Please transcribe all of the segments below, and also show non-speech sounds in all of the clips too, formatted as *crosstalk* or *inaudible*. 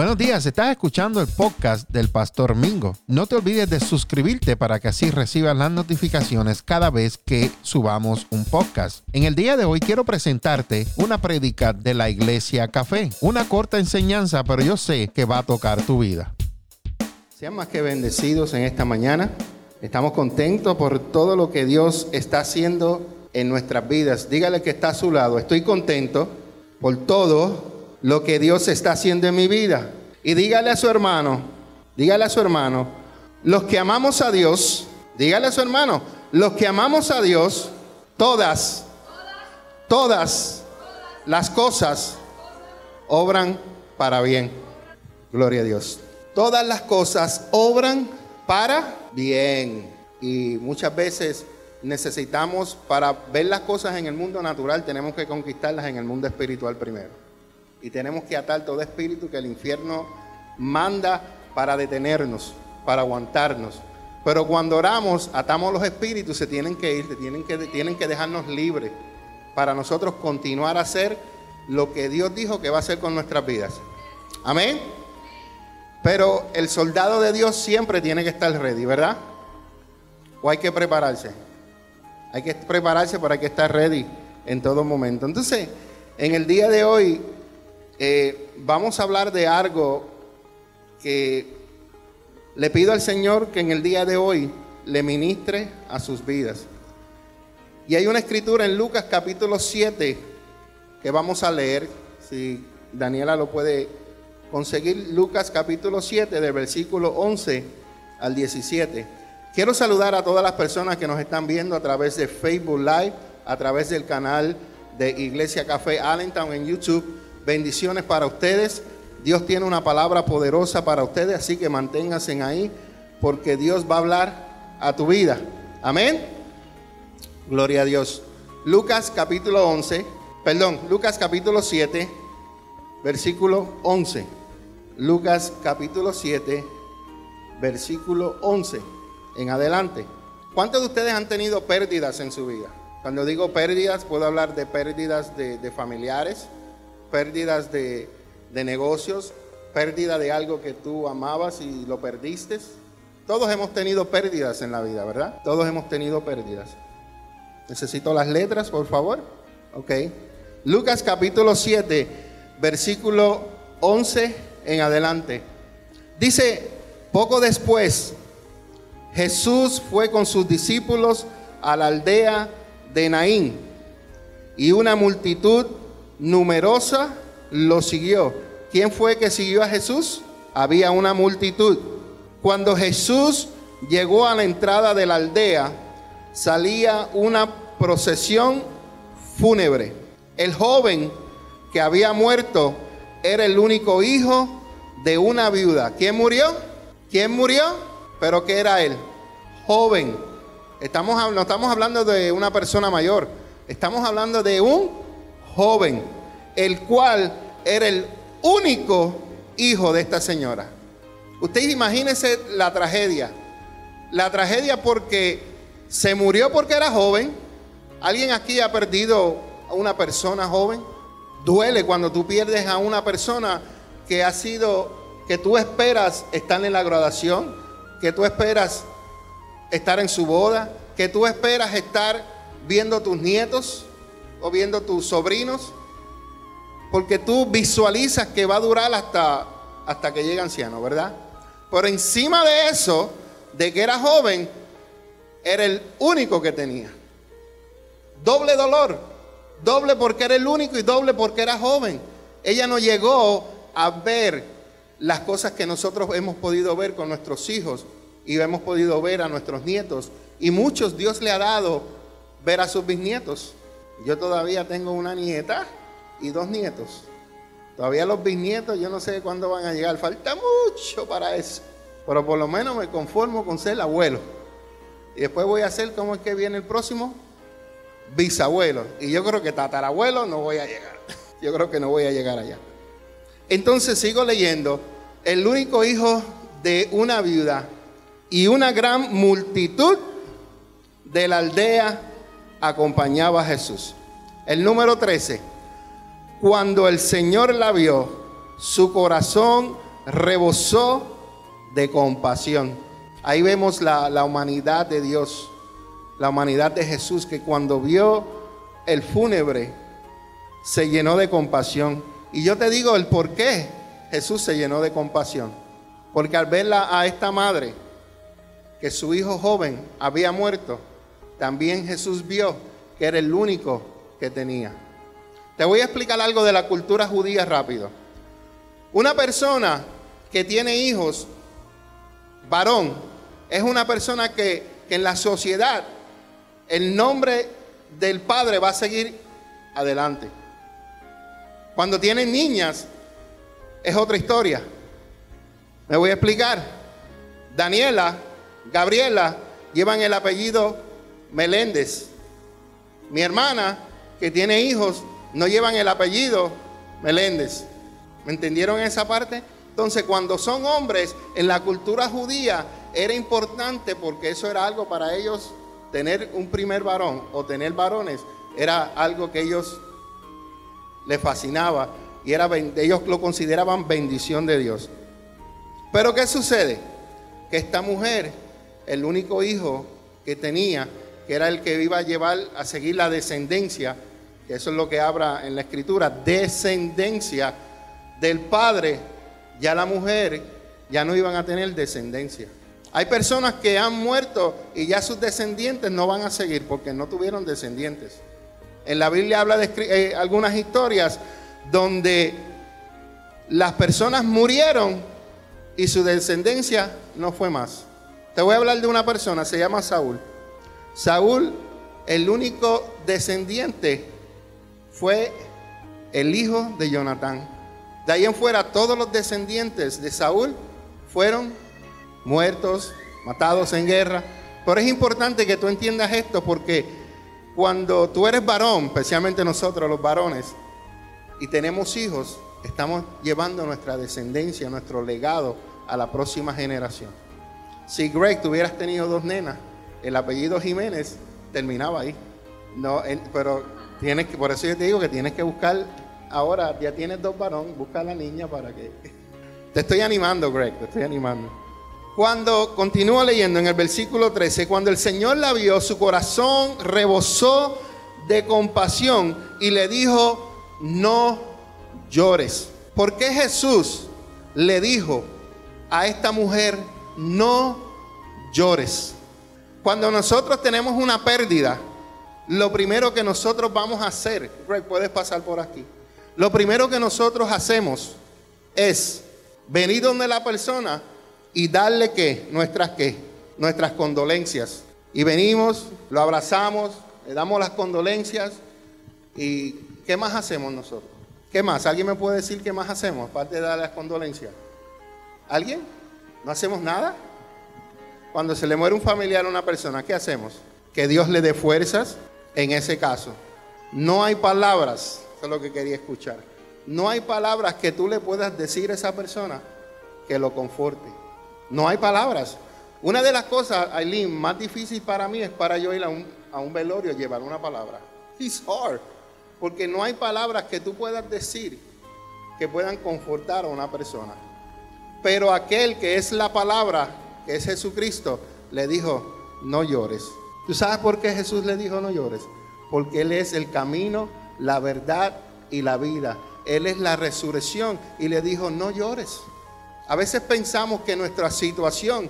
Buenos días, estás escuchando el podcast del Pastor Mingo. No te olvides de suscribirte para que así recibas las notificaciones cada vez que subamos un podcast. En el día de hoy quiero presentarte una prédica de la Iglesia Café. Una corta enseñanza, pero yo sé que va a tocar tu vida. Sean más que bendecidos en esta mañana. Estamos contentos por todo lo que Dios está haciendo en nuestras vidas. Dígale que está a su lado. Estoy contento por todo lo que Dios está haciendo en mi vida. Y dígale a su hermano, dígale a su hermano, los que amamos a Dios, dígale a su hermano, los que amamos a Dios, todas, todas las cosas obran para bien. Gloria a Dios. Todas las cosas obran para bien. Y muchas veces necesitamos, para ver las cosas en el mundo natural, tenemos que conquistarlas en el mundo espiritual primero y tenemos que atar todo espíritu que el infierno manda para detenernos, para aguantarnos. Pero cuando oramos, atamos los espíritus, se tienen que ir, tienen que, tienen que dejarnos libres para nosotros continuar a hacer lo que Dios dijo que va a hacer con nuestras vidas. Amén. Pero el soldado de Dios siempre tiene que estar ready, ¿verdad? O hay que prepararse. Hay que prepararse, pero hay que estar ready en todo momento. Entonces, en el día de hoy eh, vamos a hablar de algo que le pido al Señor que en el día de hoy le ministre a sus vidas. Y hay una escritura en Lucas capítulo 7 que vamos a leer, si Daniela lo puede conseguir, Lucas capítulo 7 del versículo 11 al 17. Quiero saludar a todas las personas que nos están viendo a través de Facebook Live, a través del canal de Iglesia Café Allentown en YouTube Bendiciones para ustedes. Dios tiene una palabra poderosa para ustedes, así que manténganse ahí, porque Dios va a hablar a tu vida. Amén. Gloria a Dios. Lucas capítulo 11, perdón, Lucas capítulo 7, versículo 11. Lucas capítulo 7, versículo 11 en adelante. ¿Cuántos de ustedes han tenido pérdidas en su vida? Cuando digo pérdidas, puedo hablar de pérdidas de, de familiares, pérdidas de, negocios, pérdida de algo que tú amabas y lo perdiste. Todos hemos tenido pérdidas en la vida, ¿verdad? Todos hemos tenido pérdidas. Necesito las letras, por favor. Ok. Lucas capítulo 7, versículo 11 en adelante. Dice, poco después, Jesús fue con sus discípulos a la aldea de Naín y una multitud numerosa lo siguió. ¿Quién fue que siguió a Jesús? Había una multitud. Cuando Jesús llegó a la entrada de la aldea, salía una procesión fúnebre. El joven que había muerto era el único hijo de una viuda. ¿Quién murió? ¿Quién murió? Pero ¿qué era él? Joven. Estamos, no estamos hablando de una persona mayor, estamos hablando de un joven, el cual era el único hijo de esta señora. Usted imagínese la tragedia. La tragedia porque se murió porque era joven. ¿Alguien aquí ha perdido a una persona joven? Duele cuando tú pierdes a una persona que ha sido, que tú esperas estar en la graduación, que tú esperas estar en su boda, que tú esperas estar viendo tus nietos o viendo tus sobrinos, porque tú visualizas que va a durar hasta, hasta que llegue anciano, ¿verdad? Pero encima de eso, de que era joven, era el único que tenía. Doble dolor, doble porque era el único y doble porque era joven. Ella no llegó a ver las cosas que nosotros hemos podido ver con nuestros hijos y hemos podido ver a nuestros nietos. Y muchos Dios le ha dado ver a sus bisnietos. Yo todavía tengo una nieta y dos nietos. Todavía los bisnietos, yo no sé cuándo van a llegar. Falta mucho para eso. Pero por lo menos me conformo con ser abuelo. Y después voy a ser, ¿cómo es que viene el próximo? Bisabuelo. Y yo creo que tatarabuelo no voy a llegar. *laughs* Yo creo que no voy a llegar allá. Entonces sigo leyendo. El único hijo de una viuda y una gran multitud de la aldea acompañaba a Jesús. El número 13. Cuando el Señor la vio, su corazón rebosó de compasión. Ahí vemos la, la humanidad de Dios, la humanidad de Jesús, que cuando vio el fúnebre se llenó de compasión. Y yo te digo el por qué Jesús se llenó de compasión. Porque al verla a esta madre, que su hijo joven había muerto, también Jesús vio que era el único que tenía. Te voy a explicar algo de la cultura judía rápido. Una persona que tiene hijos, varón, es una persona que, en la sociedad el nombre del padre va a seguir adelante. Cuando tienen niñas, es otra historia. Me voy a explicar. Daniela, Gabriela llevan el apellido Meléndez. Mi hermana, que tiene hijos, no llevan el apellido Meléndez. ¿Me entendieron esa parte? Entonces, cuando son hombres, en la cultura judía era importante porque eso era algo para ellos, tener un primer varón o tener varones, era algo que ellos les fascinaba y era, ellos lo consideraban bendición de Dios. Pero ¿qué sucede? Que esta mujer, el único hijo que tenía, que era el que iba a llevar a seguir la descendencia, que eso es lo que habla en la escritura, descendencia del padre, ya la mujer ya no iban a tener descendencia. Hay personas que han muerto y ya sus descendientes no van a seguir porque no tuvieron descendientes. En la Biblia habla de eh, algunas historias donde las personas murieron y su descendencia no fue más. Te voy a hablar de una persona, se llama Saúl. Saúl, el único descendiente, fue el hijo de Jonatán. De ahí en fuera, todos los descendientes de Saúl fueron muertos, matados en guerra. Pero es importante que tú entiendas esto porque cuando tú eres varón, especialmente nosotros los varones, y tenemos hijos, estamos llevando nuestra descendencia, nuestro legado a la próxima generación. Si Greg tuvieras tenido dos nenas, el apellido Jiménez terminaba ahí. No, pero tienes que, por eso yo te digo que tienes que buscar, ahora ya tienes dos varones, busca a la niña para que... *laughs* Te estoy animando, Greg, te estoy animando. Cuando continúa leyendo en el versículo 13, cuando el Señor la vio, su corazón rebosó de compasión y le dijo, no llores. ¿Por qué Jesús le dijo a esta mujer, no llores? Cuando nosotros tenemos una pérdida, lo primero que nosotros vamos a hacer, Greg, puedes pasar por aquí. Lo primero que nosotros hacemos es venir donde la persona y darle que nuestras qué, nuestras condolencias. Y venimos, lo abrazamos, le damos las condolencias y ¿qué más hacemos nosotros? ¿Qué más? ¿Alguien me puede decir qué más hacemos aparte de dar las condolencias? ¿Alguien? ¿No hacemos nada? Cuando se le muere un familiar a una persona, ¿qué hacemos? Que Dios le dé fuerzas en ese caso. No hay palabras, eso es lo que quería escuchar. No hay palabras que tú le puedas decir a esa persona que lo conforte. No hay palabras. Una de las cosas, Aileen, más difícil para mí es para yo ir a un, a un velorio llevar una palabra. It's hard. Porque no hay palabras que tú puedas decir que puedan confortar a una persona. Pero aquel que es la palabra, que es Jesucristo, le dijo, no llores. ¿Tú sabes por qué Jesús le dijo no llores? Porque Él es el camino, la verdad y la vida. Él es la resurrección y le dijo, no llores. A veces pensamos que nuestra situación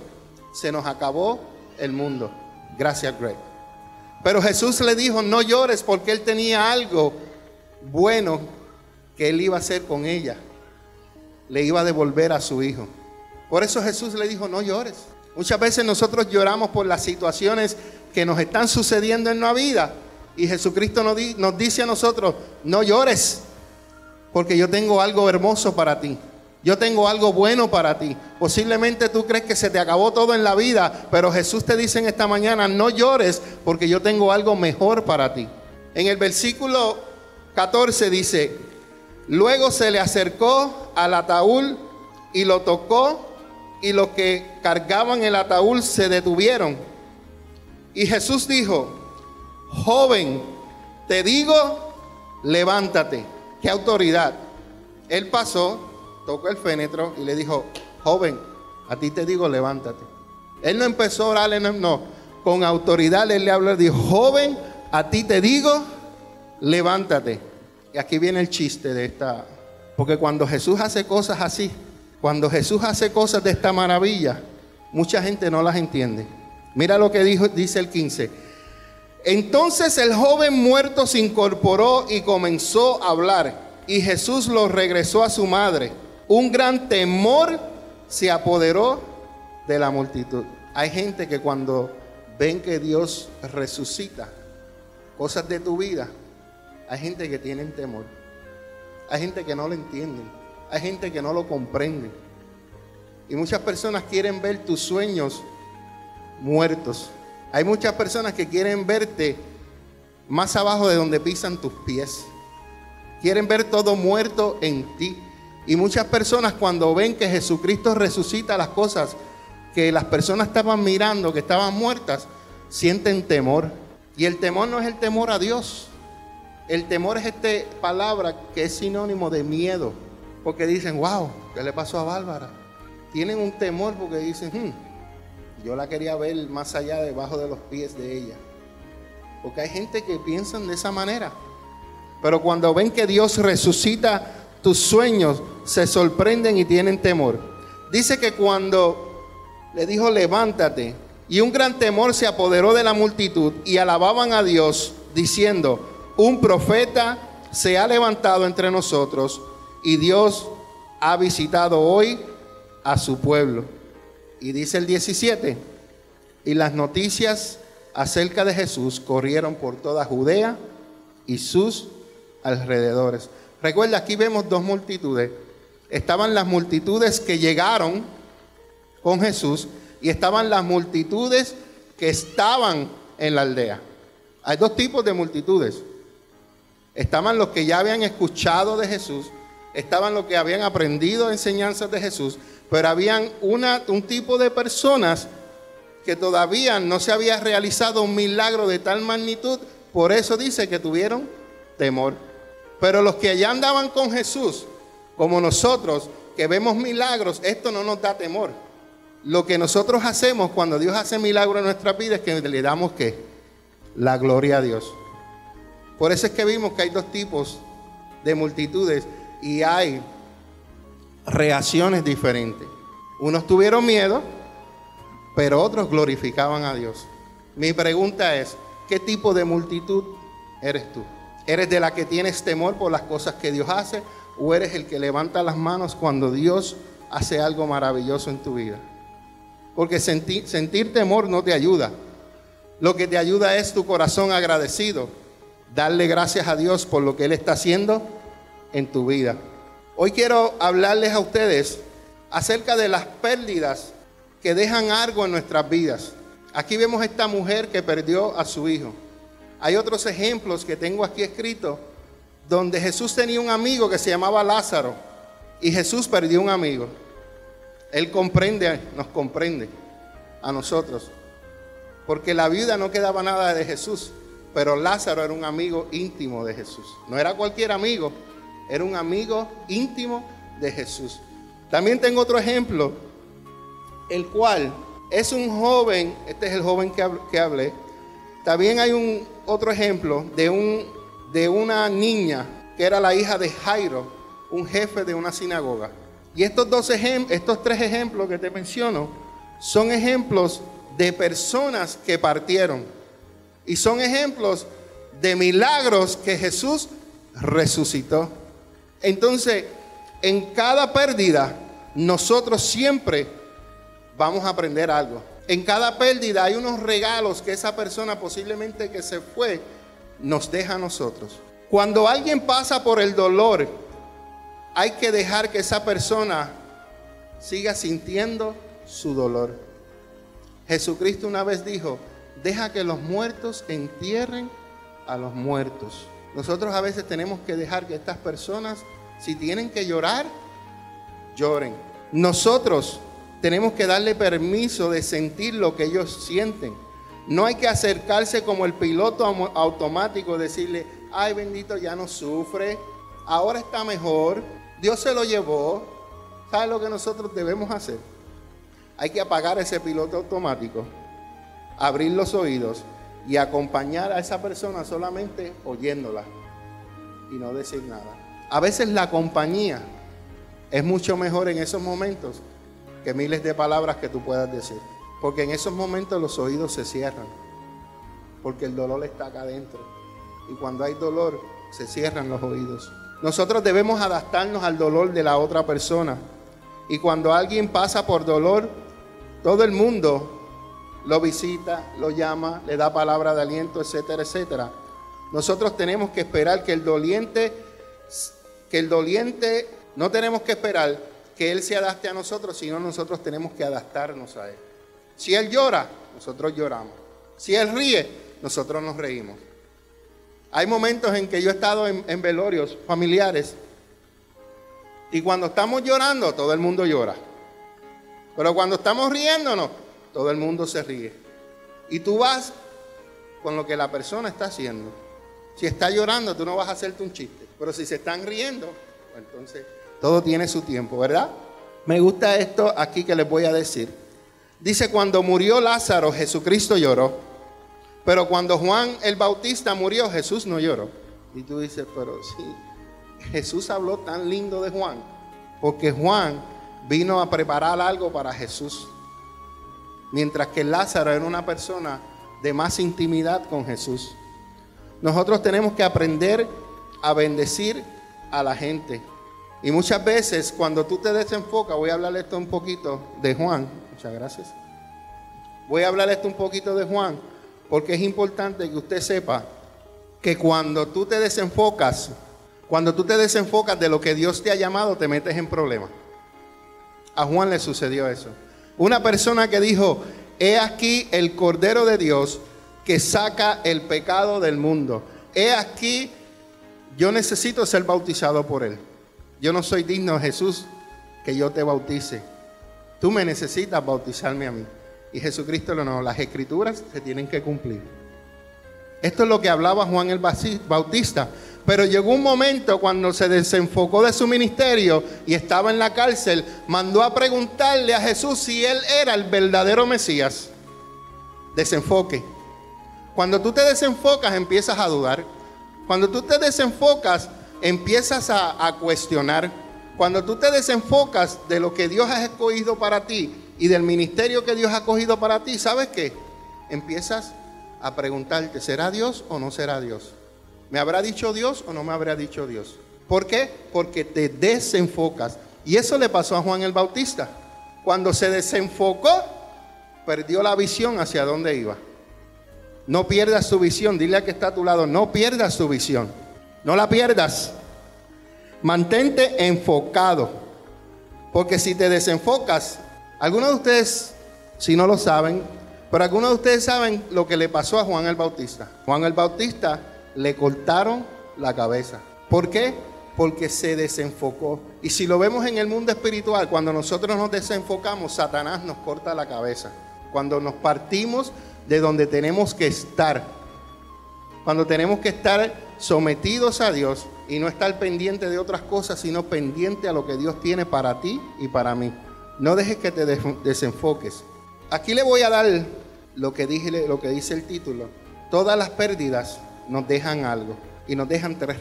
se nos acabó el mundo. Gracias, Greg. Pero Jesús le dijo, no llores porque Él tenía algo bueno que Él iba a hacer con ella. Le iba a devolver a su hijo. Por eso Jesús le dijo, no llores. Muchas veces nosotros lloramos por las situaciones que nos están sucediendo en la vida. Y Jesucristo nos, nos dice a nosotros, no llores, porque yo tengo algo hermoso para ti. Yo tengo algo bueno para ti. Posiblemente tú crees que se te acabó todo en la vida, pero Jesús te dice en esta mañana, no llores porque yo tengo algo mejor para ti. En el versículo 14 dice, luego se le acercó al ataúd y lo tocó y los que cargaban el ataúd se detuvieron. Y Jesús dijo, joven, te digo, levántate. ¿Qué autoridad? Él pasó, tocó el fénetro y le dijo, joven, a ti te digo, levántate. Él no empezó a orarle, no. Con autoridad él le habló, le dijo, joven, a ti te digo, levántate. Y aquí viene el chiste de esta, porque cuando Jesús hace cosas así, cuando Jesús hace cosas de esta maravilla, mucha gente no las entiende. Mira lo que dice el 15. Entonces el joven muerto se incorporó y comenzó a hablar. Y Jesús lo regresó a su madre. Un gran temor se apoderó de la multitud. Hay gente que cuando ven que Dios resucita cosas de tu vida, hay gente que tiene temor. Hay gente que no lo entiende. Hay gente que no lo comprende. Y muchas personas quieren ver tus sueños muertos. Hay muchas personas que quieren verte más abajo de donde pisan tus pies. Quieren ver todo muerto en ti. Y muchas personas cuando ven que Jesucristo resucita las cosas que las personas estaban mirando, que estaban muertas, sienten temor. Y el temor no es el temor a Dios. El temor es esta palabra que es sinónimo de miedo. Porque dicen, wow, ¿qué le pasó a Bárbara? Tienen un temor porque dicen, hmm, yo la quería ver más allá debajo de los pies de ella. Porque hay gente que piensan de esa manera. Pero cuando ven que Dios resucita tus sueños, se sorprenden y tienen temor. Dice que cuando le dijo, levántate, y un gran temor se apoderó de la multitud y alababan a Dios diciendo, un profeta se ha levantado entre nosotros y Dios ha visitado hoy a su pueblo. Y dice el 17, y las noticias acerca de Jesús corrieron por toda Judea y sus alrededores. Recuerda, aquí vemos dos multitudes. Estaban las multitudes que llegaron con Jesús y estaban las multitudes que estaban en la aldea. Hay dos tipos de multitudes. Estaban los que ya habían escuchado de Jesús, estaban los que habían aprendido enseñanzas de Jesús, pero habían una, un tipo de personas que todavía no se había realizado un milagro de tal magnitud, por eso dice que tuvieron temor. Pero los que allá andaban con Jesús, como nosotros, que vemos milagros, esto no nos da temor. Lo que nosotros hacemos cuando Dios hace milagros en nuestra vida es que le damos qué? La gloria a Dios. Por eso es que vimos que hay dos tipos de multitudes y hay reacciones diferentes. Unos tuvieron miedo, pero otros glorificaban a Dios. Mi pregunta es, ¿qué tipo de multitud eres tú? ¿Eres de la que tienes temor por las cosas que Dios hace o eres el que levanta las manos cuando Dios hace algo maravilloso en tu vida? Porque sentir, sentir temor no te ayuda. Lo que te ayuda es tu corazón agradecido. Darle gracias a Dios por lo que Él está haciendo en tu vida. Hoy quiero hablarles a ustedes acerca de las pérdidas que dejan algo en nuestras vidas. Aquí vemos a esta mujer que perdió a su hijo. Hay otros ejemplos que tengo aquí escritos donde Jesús tenía un amigo que se llamaba Lázaro y Jesús perdió un amigo. Él comprende, nos comprende a nosotros. Porque la viuda no quedaba nada de Jesús, pero Lázaro era un amigo íntimo de Jesús. No era cualquier amigo, era un amigo íntimo de Jesús. También tengo otro ejemplo, el cual es un joven, este es el joven que, hablé. También hay un otro ejemplo de, un, de una niña que era la hija de Jairo, un jefe de una sinagoga. Y estos, dos estos tres ejemplos que te menciono son ejemplos de personas que partieron. Y son ejemplos de milagros que Jesús resucitó. Entonces, en cada pérdida, nosotros siempre vamos a aprender algo. En cada pérdida hay unos regalos que esa persona posiblemente que se fue nos deja a nosotros. Cuando alguien pasa por el dolor, hay que dejar que esa persona siga sintiendo su dolor. Jesucristo una vez dijo, deja que los muertos entierren a los muertos. Nosotros a veces tenemos que dejar que estas personas, si tienen que llorar, lloren. Nosotros tenemos que darle permiso de sentir lo que ellos sienten. No hay que acercarse como el piloto automático, decirle, ay bendito, ya no sufre, ahora está mejor, Dios se lo llevó. ¿Sabes lo que nosotros debemos hacer? Hay que apagar ese piloto automático, abrir los oídos y acompañar a esa persona solamente oyéndola y no decir nada. A veces la compañía es mucho mejor en esos momentos que miles de palabras que tú puedas decir. Porque en esos momentos los oídos se cierran. Porque el dolor está acá adentro. Y cuando hay dolor, se cierran los oídos. Nosotros debemos adaptarnos al dolor de la otra persona. Y cuando alguien pasa por dolor, todo el mundo lo visita, lo llama, le da palabra de aliento, etcétera, etcétera. Nosotros tenemos que esperar que el doliente, que el doliente, no tenemos que esperar que él se adapte a nosotros, sino nosotros tenemos que adaptarnos a él. Si él llora, nosotros lloramos. Si él ríe, nosotros nos reímos. Hay momentos en que yo he estado en, velorios familiares y cuando estamos llorando, todo el mundo llora. Pero cuando estamos riéndonos, todo el mundo se ríe. Y tú vas con lo que la persona está haciendo. Si está llorando, tú no vas a hacerte un chiste. Pero si se están riendo, pues entonces todo tiene su tiempo, ¿verdad? Me gusta esto aquí que les voy a decir. Dice, cuando murió Lázaro, Jesucristo lloró. Pero cuando Juan el Bautista murió, Jesús no lloró. Y tú dices, pero sí, Jesús habló tan lindo de Juan, porque Juan vino a preparar algo para Jesús. Mientras que Lázaro era una persona de más intimidad con Jesús. Nosotros tenemos que aprender a bendecir a la gente. Y muchas veces cuando tú te desenfocas, voy a hablar esto un poquito de Juan. Muchas gracias. Voy a hablar esto un poquito de Juan porque es importante que usted sepa que cuando tú te desenfocas, cuando tú te desenfocas de lo que Dios te ha llamado, te metes en problemas. A Juan le sucedió eso. Una persona que dijo, he aquí el Cordero de Dios que saca el pecado del mundo. He aquí, yo necesito ser bautizado por Él. Yo no soy digno, Jesús, que yo te bautice. Tú me necesitas bautizarme a mí. Y Jesucristo lo no, las escrituras se tienen que cumplir. Esto es lo que hablaba Juan el Bautista. Pero llegó un momento cuando se desenfocó de su ministerio y estaba en la cárcel, mandó a preguntarle a Jesús si él era el verdadero Mesías. Desenfoque. Cuando tú te desenfocas empiezas a dudar. Cuando tú te desenfocas empiezas a, cuestionar. Cuando tú te desenfocas de lo que Dios ha escogido para ti, y del ministerio que Dios ha cogido para ti, ¿sabes qué? Empiezas a preguntarte, ¿será Dios o no será Dios? ¿Me habrá dicho Dios o no me habrá dicho Dios? ¿Por qué? Porque te desenfocas. Y eso le pasó a Juan el Bautista. Cuando se desenfocó, perdió la visión hacia dónde iba. No pierdas tu visión. Dile a que está a tu lado, no pierdas tu visión. No la pierdas. Mantente enfocado. Porque si te desenfocas, algunos de ustedes, si no lo saben, pero algunos de ustedes saben lo que le pasó a Juan el Bautista. Juan el Bautista le cortaron la cabeza. ¿Por qué? Porque se desenfocó. Y si lo vemos en el mundo espiritual, cuando nosotros nos desenfocamos, Satanás nos corta la cabeza. Cuando nos partimos de donde tenemos que estar. Cuando tenemos que estar sometidos a Dios y no estar pendiente de otras cosas, sino pendiente a lo que Dios tiene para ti y para mí. No dejes que te desenfoques. Aquí le voy a dar lo que, dije, lo que dice el título. Todas las pérdidas nos dejan algo y nos dejan tres,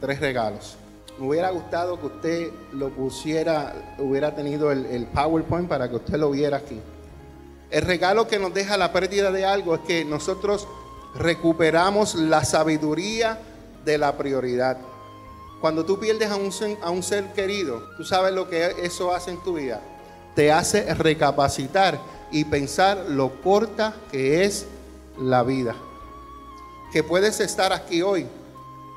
tres regalos. Me hubiera gustado que usted lo pusiera, hubiera tenido el, PowerPoint para que usted lo viera aquí. El regalo que nos deja la pérdida de algo es que nosotros recuperamos la sabiduría de la prioridad. Cuando tú pierdes a un, a un ser querido, tú sabes lo que eso hace en tu vida te hace recapacitar y pensar lo corta que es la vida. Que puedes estar aquí hoy,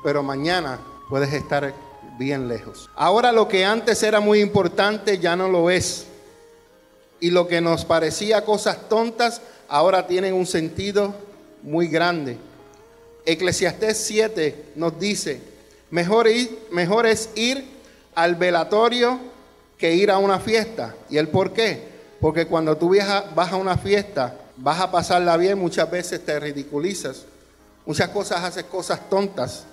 pero mañana puedes estar bien lejos. Ahora lo que antes era muy importante ya no lo es. Y lo que nos parecía cosas tontas ahora tienen un sentido muy grande. Eclesiastés 7 nos dice, mejor, ir, es ir al velatorio que ir a una fiesta. ¿Y el por qué? Porque cuando tú viajas, vas a una fiesta, vas a pasarla bien, muchas veces te ridiculizas. Muchas cosas haces cosas tontas.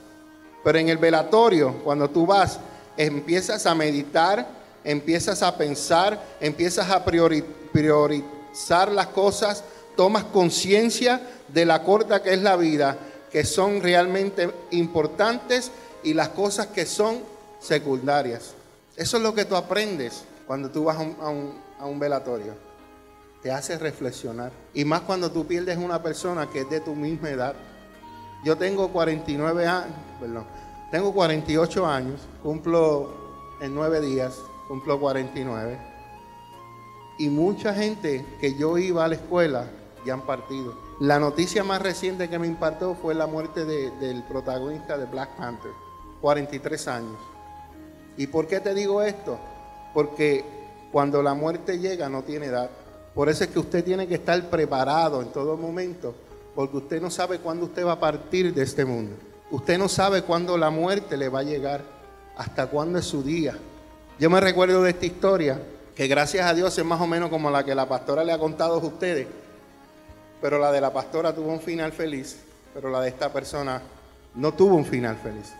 Pero en el velatorio, cuando tú vas, empiezas a meditar empiezas a pensar, empiezas a priorizar las cosas, tomas conciencia de la corta que es la vida, que son realmente importantes y las cosas que son secundarias. Eso es lo que tú aprendes cuando tú vas a un, a un velatorio. Te hace reflexionar. Y más cuando tú pierdes una persona que es de tu misma edad. Yo tengo 49 años, perdón, tengo 48 años, cumplo en nueve días, cumplo 49. Y mucha gente que yo iba a la escuela ya han partido. La noticia más reciente que me impactó fue la muerte del protagonista de Black Panther, 43 años. ¿Y por qué te digo esto? Porque cuando la muerte llega no tiene edad. Por eso es que usted tiene que estar preparado en todo momento, porque usted no sabe cuándo usted va a partir de este mundo. Usted no sabe cuándo la muerte le va a llegar, hasta cuándo es su día. Yo me recuerdo de esta historia, que gracias a Dios es más o menos como la que la pastora le ha contado a ustedes, pero la de la pastora tuvo un final feliz, pero la de esta persona no tuvo un final feliz.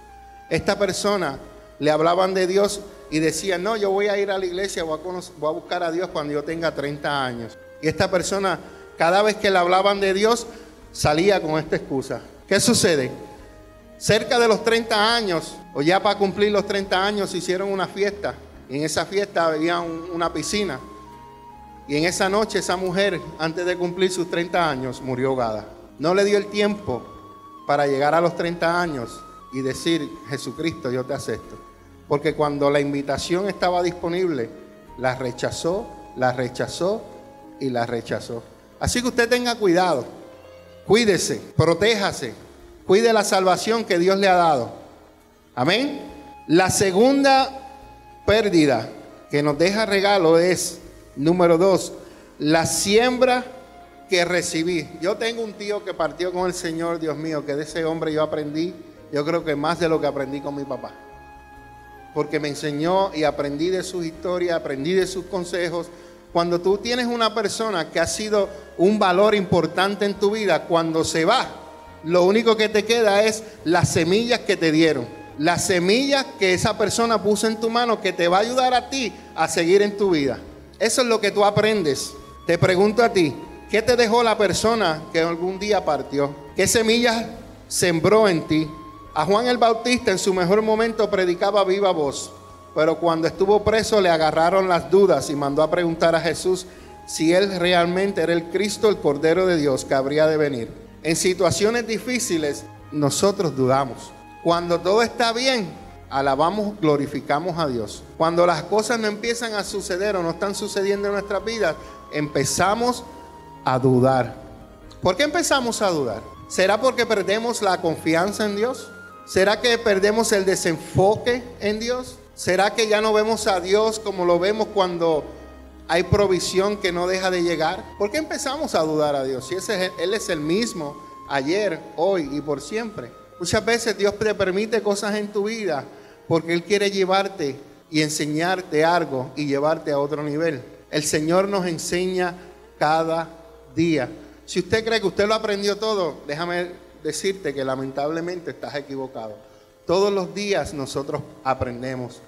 Esta persona le hablaban de Dios y decían, no, yo voy a ir a la iglesia, voy a, voy a buscar a Dios cuando yo tenga 30 años. Y esta persona, cada vez que le hablaban de Dios, salía con esta excusa. ¿Qué sucede? Cerca de los 30 años, o ya para cumplir los 30 años, hicieron una fiesta. Y en esa fiesta había una piscina. Y en esa noche esa mujer, antes de cumplir sus 30 años, murió ahogada. No le dio el tiempo para llegar a los 30 años y decir, Jesucristo, yo te acepto. Porque cuando la invitación estaba disponible, la rechazó, la rechazó y la rechazó. Así que usted tenga cuidado, cuídese, protéjase, cuide la salvación que Dios le ha dado. Amén. La segunda pérdida que nos deja regalo es, número dos, la siembra que recibí. Yo tengo un tío que partió con el Señor, Dios mío, que de ese hombre yo aprendí, yo creo que más de lo que aprendí con mi papá. Porque me enseñó y aprendí de sus historias, aprendí de sus consejos. Cuando tú tienes una persona que ha sido un valor importante en tu vida, cuando se va, lo único que te queda es las semillas que te dieron. Las semillas que esa persona puso en tu mano que te va a ayudar a ti a seguir en tu vida. Eso es lo que tú aprendes. Te pregunto a ti, ¿qué te dejó la persona que algún día partió? ¿Qué semillas sembró en ti? A Juan el Bautista en su mejor momento predicaba viva voz, pero cuando estuvo preso le agarraron las dudas y mandó a preguntar a Jesús si él realmente era el Cristo, el Cordero de Dios que habría de venir. En situaciones difíciles nosotros dudamos. Cuando todo está bien, alabamos, glorificamos a Dios. Cuando las cosas no empiezan a suceder o no están sucediendo en nuestras vidas, empezamos a dudar. ¿Por qué empezamos a dudar? ¿Será porque perdemos la confianza en Dios? ¿Será que perdemos el desenfoque en Dios? ¿Será que ya no vemos a Dios como lo vemos cuando hay provisión que no deja de llegar. ¿Por qué empezamos a dudar a Dios? Si ese Él es el mismo ayer, hoy y por siempre. Muchas veces Dios te permite cosas en tu vida porque Él quiere llevarte y enseñarte algo y llevarte a otro nivel. El Señor nos enseña cada día. Si usted cree que usted lo aprendió todo, déjame decirte que lamentablemente estás equivocado. Todos los días nosotros aprendemos.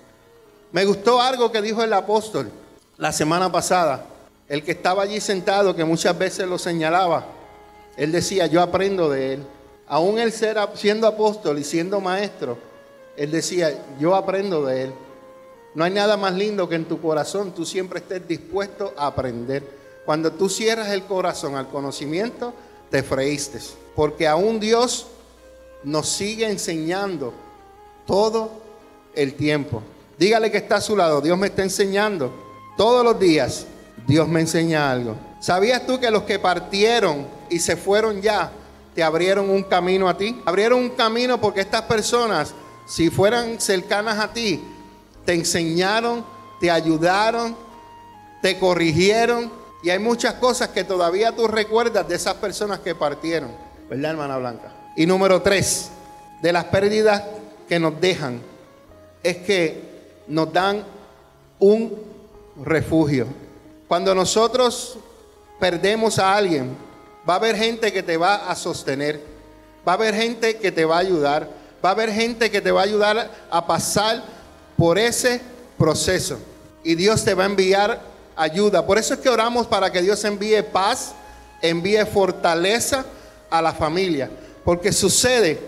Me gustó algo que dijo el apóstol la semana pasada, el que estaba allí sentado, que muchas veces lo señalaba, él decía, yo aprendo de él. Aún él siendo apóstol y siendo maestro, él decía, yo aprendo de él. No hay nada más lindo que en tu corazón tú siempre estés dispuesto a aprender. Cuando tú cierras el corazón al conocimiento, te freíste. Porque aún Dios nos sigue enseñando todo el tiempo. Dígale que está a su lado, Dios me está enseñando todos los días Dios me enseña algo. ¿Sabías tú que los que partieron y se fueron ya, te abrieron un camino a ti? Abrieron un camino porque estas personas, si fueran cercanas a ti, te enseñaron, te ayudaron, te corrigieron. Y hay muchas cosas que todavía tú recuerdas de esas personas que partieron. ¿Verdad, hermana Blanca? Y número tres, de las pérdidas que nos dejan, es que nos dan un refugio. Cuando nosotros perdemos a alguien, va a haber gente que te va a sostener, va a haber gente que te va a ayudar, va a haber gente que te va a ayudar a pasar por ese proceso. y Dios te va a enviar ayuda. Por eso es que oramos para que Dios envíe paz, envíe fortaleza a la familia. Porque sucede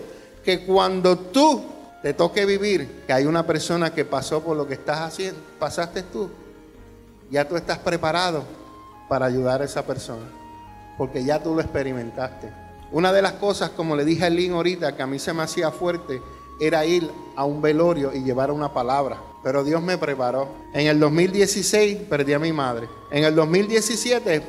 que cuando tú te toque vivir, que hay una persona que pasó por lo que estás haciendo, pasaste tú, ya tú estás preparado para ayudar a esa persona. Porque ya tú lo experimentaste. Una de las cosas, como le dije a Lynn ahorita, que a mí se me hacía fuerte, era ir a un velorio y llevar una palabra. Pero Dios me preparó. En el 2016 perdí a mi madre. En el 2017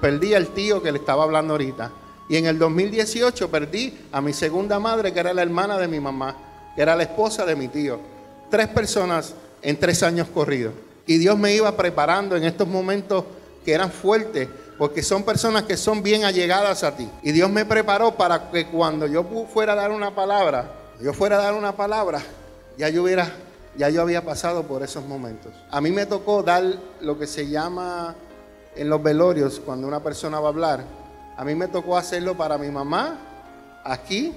perdí al tío que le estaba hablando ahorita. Y en el 2018 perdí a mi segunda madre, que era la hermana de mi mamá, que era la esposa de mi tío. Tres personas en tres años corridos. Y Dios me iba preparando en estos momentos que eran fuertes, porque son personas que son bien allegadas a ti. Y Dios me preparó para que cuando yo fuera a dar una palabra, yo fuera a dar una palabra, ya yo hubiera, ya yo había pasado por esos momentos. A mí me tocó dar lo que se llama en los velorios, cuando una persona va a hablar, a mí me tocó hacerlo para mi mamá aquí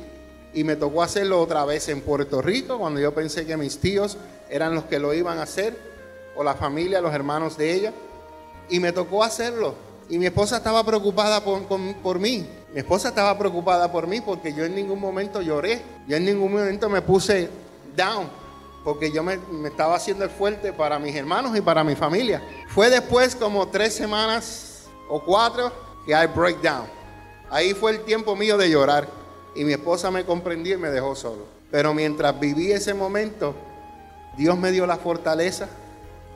y me tocó hacerlo otra vez en Puerto Rico, cuando yo pensé que mis tíos eran los que lo iban a hacer, o la familia, los hermanos de ella, y me tocó hacerlo. Y mi esposa estaba preocupada por, por mí. Mi esposa estaba preocupada por mí porque yo en ningún momento lloré. Yo en ningún momento me puse down. Porque yo me, me estaba haciendo el fuerte para mis hermanos y para mi familia. Fue después como tres semanas o cuatro que I break down. Ahí fue el tiempo mío de llorar. Y mi esposa me comprendió y me dejó solo. Pero mientras viví ese momento, Dios me dio la fortaleza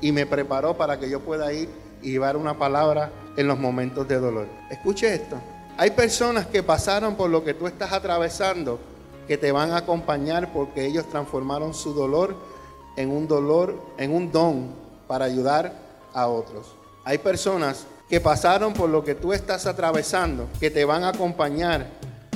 y me preparó para que yo pueda ir y llevar una palabra en los momentos de dolor. Escuche esto. Hay personas que pasaron por lo que tú estás atravesando que te van a acompañar porque ellos transformaron su dolor en un dolor, en un don para ayudar a otros. Hay personas que pasaron por lo que tú estás atravesando que te van a acompañar